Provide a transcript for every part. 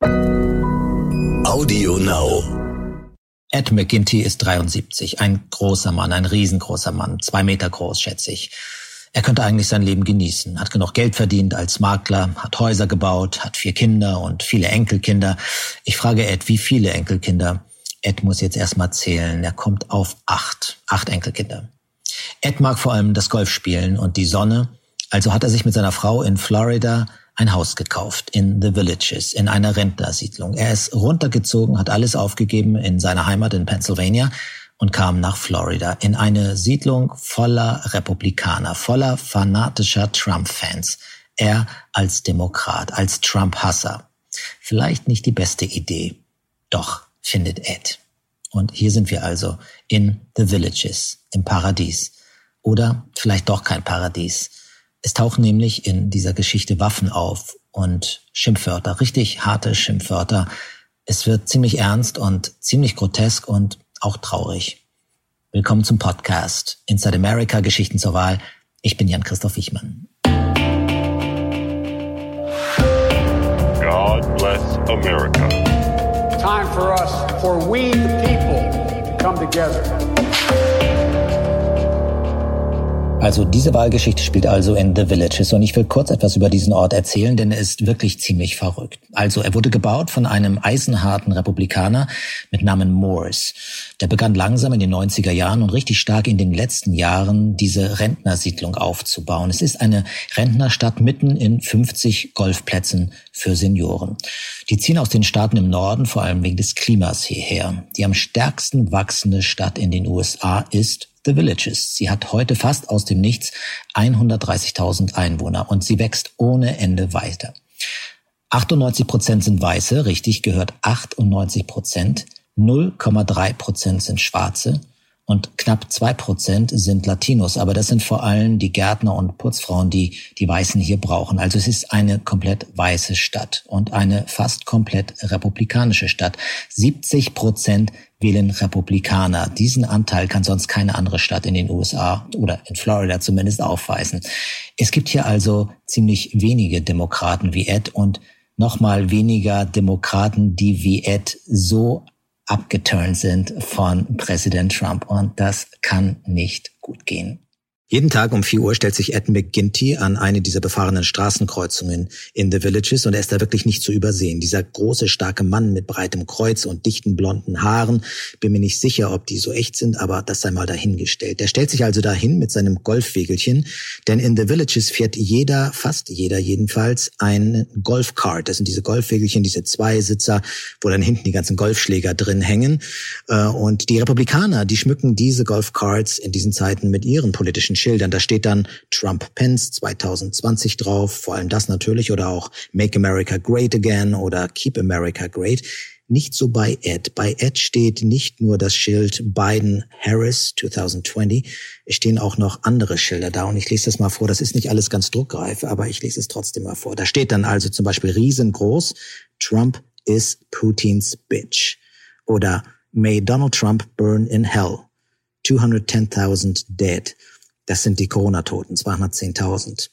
Audio Now. Ed McGinty ist 73, ein großer Mann, ein riesengroßer Mann, zwei Meter groß, schätze ich. Er könnte eigentlich sein Leben genießen, hat genug Geld verdient als Makler, hat Häuser gebaut, hat vier Kinder und viele Enkelkinder. Ich frage Ed, wie viele Enkelkinder? Ed muss jetzt erstmal zählen. Er kommt auf acht, acht Enkelkinder. Ed mag vor allem das Golfspielen und die Sonne. Also hat er sich mit seiner Frau in Florida ein Haus gekauft in The Villages, in einer Rentnersiedlung. Er ist runtergezogen, hat alles aufgegeben in seiner Heimat in Pennsylvania und kam nach Florida in eine Siedlung voller Republikaner, voller fanatischer Trump-Fans. Er als Demokrat, als Trump-Hasser. Vielleicht nicht die beste Idee. Doch, findet Ed. Und hier sind wir also in The Villages, im Paradies. Oder vielleicht doch kein Paradies. Es tauchen nämlich in dieser Geschichte Waffen auf und Schimpfwörter, richtig harte Schimpfwörter. Es wird ziemlich ernst und ziemlich grotesk und auch traurig. Willkommen zum Podcast Inside America Geschichten zur Wahl. Ich bin Jan-Christoph Wichmann. God bless America. Time for us, for we the people, to come together. Also diese Wahlgeschichte spielt also in The Villages und ich will kurz etwas über diesen Ort erzählen, denn er ist wirklich ziemlich verrückt. Also er wurde gebaut von einem eisenharten Republikaner mit Namen Morris. Der begann langsam in den 90er Jahren und richtig stark in den letzten Jahren diese Rentnersiedlung aufzubauen. Es ist eine Rentnerstadt mitten in 50 Golfplätzen für Senioren. Die ziehen aus den Staaten im Norden vor allem wegen des Klimas hierher. Die am stärksten wachsende Stadt in den USA ist The Villages. Sie hat heute fast aus dem Nichts 130.000 Einwohner und sie wächst ohne Ende weiter. 98 Prozent sind Weiße, richtig gehört 98 Prozent. 0,3 Prozent sind Schwarze und knapp zwei Prozent sind Latinos. Aber das sind vor allem die Gärtner und Putzfrauen, die die Weißen hier brauchen. Also es ist eine komplett weiße Stadt und eine fast komplett republikanische Stadt. 70 Prozent wählen Republikaner. Diesen Anteil kann sonst keine andere Stadt in den USA oder in Florida zumindest aufweisen. Es gibt hier also ziemlich wenige Demokraten wie Ed und nochmal weniger Demokraten, die wie Ed so abgeturnt sind von Präsident Trump. Und das kann nicht gut gehen. Jeden Tag um 4 Uhr stellt sich Ed McGinty an eine dieser befahrenen Straßenkreuzungen in The Villages und er ist da wirklich nicht zu übersehen. Dieser große, starke Mann mit breitem Kreuz und dichten blonden Haaren. Bin mir nicht sicher, ob die so echt sind, aber das sei mal dahingestellt. Der stellt sich also dahin mit seinem Golfwegelchen, denn in The Villages fährt jeder, fast jeder jedenfalls, ein Golfcart. Das sind diese Golfwegelchen, diese Zweisitzer, wo dann hinten die ganzen Golfschläger drin hängen. Äh, und die Republikaner, die schmücken diese Golfcarts in diesen Zeiten mit ihren politischen Schildern. Da steht dann Trump-Pence 2020 drauf, vor allem das natürlich, oder auch Make America Great Again oder Keep America Great. Nicht so bei Ed. Bei Ed steht nicht nur das Schild Biden-Harris 2020, es stehen auch noch andere Schilder da und ich lese das mal vor. Das ist nicht alles ganz druckreif, aber ich lese es trotzdem mal vor. Da steht dann also zum Beispiel riesengroß, Trump is Putins bitch oder May Donald Trump burn in hell. 210.000 dead. Das sind die Corona-Toten, 210.000.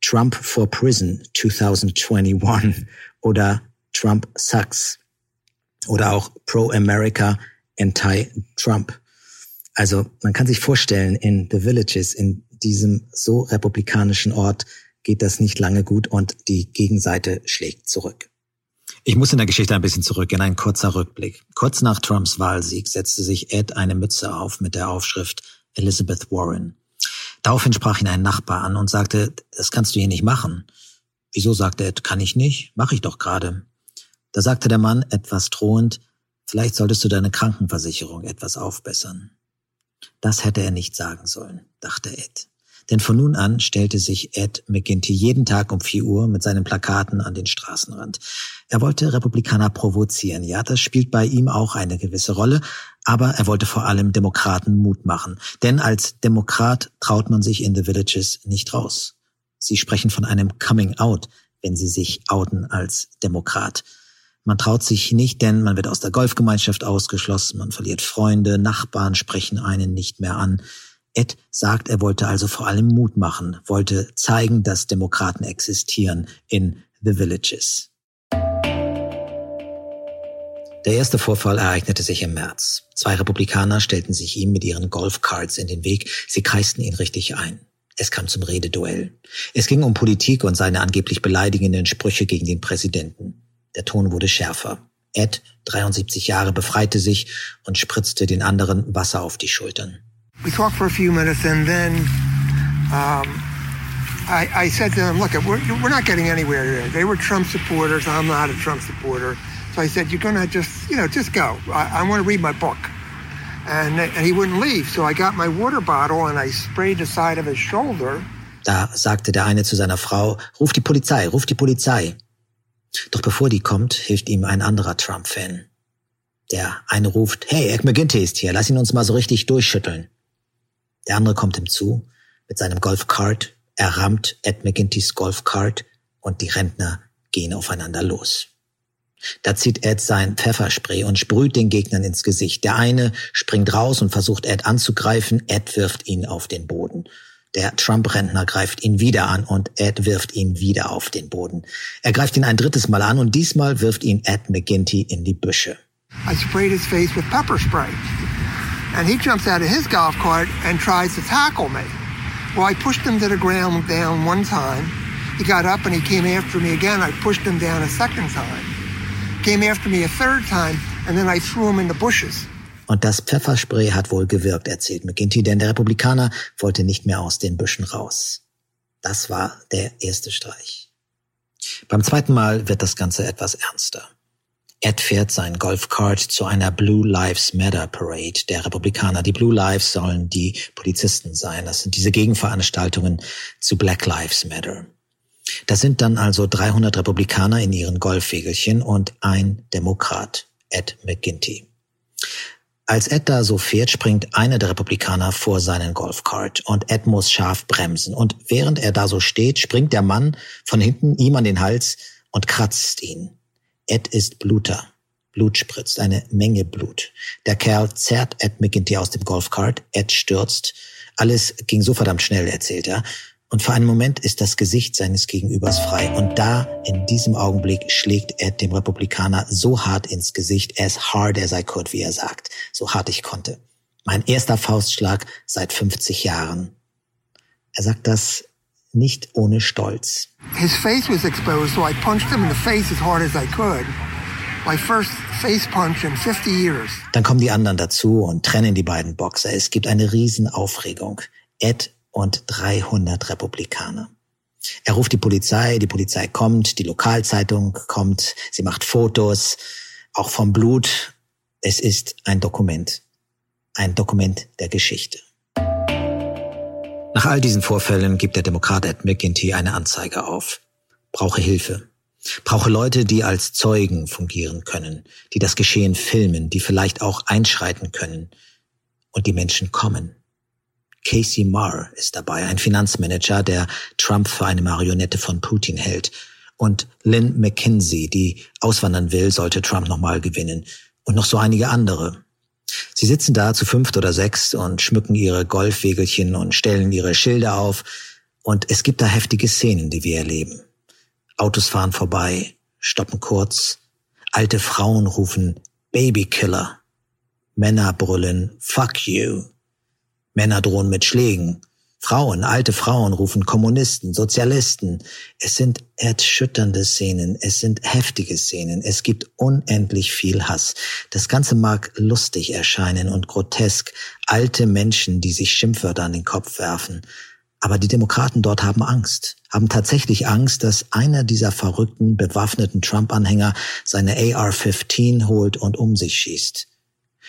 Trump for Prison 2021 oder Trump sucks oder auch Pro-America, Anti-Trump. Also man kann sich vorstellen, in The Villages, in diesem so republikanischen Ort, geht das nicht lange gut und die Gegenseite schlägt zurück. Ich muss in der Geschichte ein bisschen zurück, in ein kurzer Rückblick. Kurz nach Trumps Wahlsieg setzte sich Ed eine Mütze auf mit der Aufschrift Elizabeth Warren. Daraufhin sprach ihn ein Nachbar an und sagte, das kannst du hier nicht machen. Wieso, sagte Ed, kann ich nicht? Mach ich doch gerade. Da sagte der Mann etwas drohend, vielleicht solltest du deine Krankenversicherung etwas aufbessern. Das hätte er nicht sagen sollen, dachte Ed. Denn von nun an stellte sich Ed McGinty jeden Tag um vier Uhr mit seinen Plakaten an den Straßenrand. Er wollte Republikaner provozieren. Ja, das spielt bei ihm auch eine gewisse Rolle. Aber er wollte vor allem Demokraten Mut machen. Denn als Demokrat traut man sich in The Villages nicht raus. Sie sprechen von einem Coming Out, wenn sie sich outen als Demokrat. Man traut sich nicht, denn man wird aus der Golfgemeinschaft ausgeschlossen, man verliert Freunde, Nachbarn sprechen einen nicht mehr an. Ed sagt, er wollte also vor allem Mut machen, wollte zeigen, dass Demokraten existieren in The Villages. Der erste Vorfall ereignete sich im März. Zwei Republikaner stellten sich ihm mit ihren Golfcards in den Weg. Sie kreisten ihn richtig ein. Es kam zum Rededuell. Es ging um Politik und seine angeblich beleidigenden Sprüche gegen den Präsidenten. Der Ton wurde schärfer. Ed, 73 Jahre, befreite sich und spritzte den anderen Wasser auf die Schultern. We talked for a few minutes and then um, I, I said to them, look, we're, we're not getting anywhere here. They were Trump supporters. I'm not a Trump supporter. So I said, you're going to just, you know, just go. I, I want to read my book. And, and he wouldn't leave. So I got my water bottle and I sprayed the side of his shoulder. Da sagte der eine zu seiner Frau, ruf die Polizei, ruf die Polizei. Doch bevor die kommt, hilft ihm ein anderer Trump-Fan. Der eine ruft, hey, Ed McGinty ist hier, lass ihn uns mal so richtig durchschütteln. Der andere kommt ihm zu, mit seinem Golfkart, er rammt Ed McGintys Golfkart und die Rentner gehen aufeinander los. Da zieht Ed sein Pfefferspray und sprüht den Gegnern ins Gesicht. Der eine springt raus und versucht Ed anzugreifen. Ed wirft ihn auf den Boden. Der Trump-Rentner greift ihn wieder an und Ed wirft ihn wieder auf den Boden. Er greift ihn ein drittes Mal an und diesmal wirft ihn Ed McGinty in die Büsche. I sprayed his face with pepper spray. And he jumps out of his golf cart and tries to tackle me. Well, I pushed him to the ground down one time. He got up and he came after me again. I pushed him down a second time came after me a third time, and then I threw him in the bushes. Und das Pfefferspray hat wohl gewirkt, erzählt McGinty, denn der Republikaner wollte nicht mehr aus den Büschen raus. Das war der erste Streich. Beim zweiten Mal wird das Ganze etwas ernster. Ed fährt sein Golfkart zu einer Blue Lives Matter Parade der Republikaner. Die Blue Lives sollen die Polizisten sein. Das sind diese Gegenveranstaltungen zu Black Lives Matter. Das sind dann also 300 Republikaner in ihren Golfwegelchen und ein Demokrat, Ed McGinty. Als Ed da so fährt, springt einer der Republikaner vor seinen Golfkart und Ed muss scharf bremsen. Und während er da so steht, springt der Mann von hinten ihm an den Hals und kratzt ihn. Ed ist Bluter. Blut spritzt, eine Menge Blut. Der Kerl zerrt Ed McGinty aus dem Golfkart. Ed stürzt. Alles ging so verdammt schnell, erzählt er. Und für einen Moment ist das Gesicht seines Gegenübers frei. Und da, in diesem Augenblick, schlägt er dem Republikaner so hart ins Gesicht, as hard as I could, wie er sagt. So hart ich konnte. Mein erster Faustschlag seit 50 Jahren. Er sagt das nicht ohne Stolz. His face was exposed, so I punched him in the face as hard as I could. My first face punch in 50 years. Dann kommen die anderen dazu und trennen die beiden Boxer. Es gibt eine Riesenaufregung. Ed und 300 Republikaner. Er ruft die Polizei, die Polizei kommt, die Lokalzeitung kommt, sie macht Fotos, auch vom Blut. Es ist ein Dokument, ein Dokument der Geschichte. Nach all diesen Vorfällen gibt der Demokrat Ed McGinty eine Anzeige auf. Brauche Hilfe. Brauche Leute, die als Zeugen fungieren können, die das Geschehen filmen, die vielleicht auch einschreiten können. Und die Menschen kommen. Casey Marr ist dabei, ein Finanzmanager, der Trump für eine Marionette von Putin hält. Und Lynn McKinsey, die auswandern will, sollte Trump nochmal gewinnen. Und noch so einige andere. Sie sitzen da zu fünft oder sechs und schmücken ihre Golfwegelchen und stellen ihre Schilder auf. Und es gibt da heftige Szenen, die wir erleben. Autos fahren vorbei, stoppen kurz. Alte Frauen rufen Babykiller. Männer brüllen Fuck you. Männer drohen mit Schlägen. Frauen, alte Frauen rufen Kommunisten, Sozialisten. Es sind erschütternde Szenen, es sind heftige Szenen, es gibt unendlich viel Hass. Das Ganze mag lustig erscheinen und grotesk, alte Menschen, die sich Schimpfwörter an den Kopf werfen. Aber die Demokraten dort haben Angst, haben tatsächlich Angst, dass einer dieser verrückten, bewaffneten Trump-Anhänger seine AR-15 holt und um sich schießt.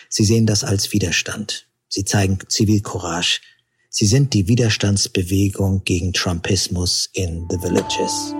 Sie sehen das als Widerstand. Sie zeigen Zivilcourage. Sie sind die Widerstandsbewegung gegen Trumpismus in the Villages.